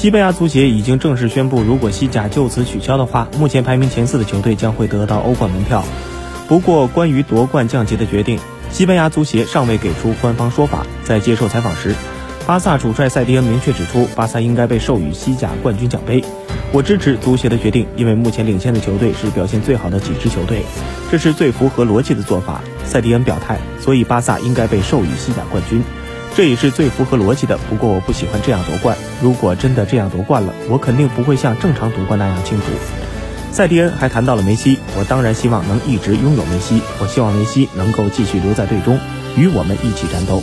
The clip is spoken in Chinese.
西班牙足协已经正式宣布，如果西甲就此取消的话，目前排名前四的球队将会得到欧冠门票。不过，关于夺冠降级的决定，西班牙足协尚未给出官方说法。在接受采访时，巴萨主帅塞蒂恩明确指出，巴萨应该被授予西甲冠军奖杯。我支持足协的决定，因为目前领先的球队是表现最好的几支球队，这是最符合逻辑的做法。塞蒂恩表态，所以巴萨应该被授予西甲冠军，这也是最符合逻辑的。不过我不喜欢这样夺冠，如果真的这样夺冠了，我肯定不会像正常夺冠那样庆祝。塞蒂恩还谈到了梅西，我当然希望能一直拥有梅西，我希望梅西能够继续留在队中，与我们一起战斗。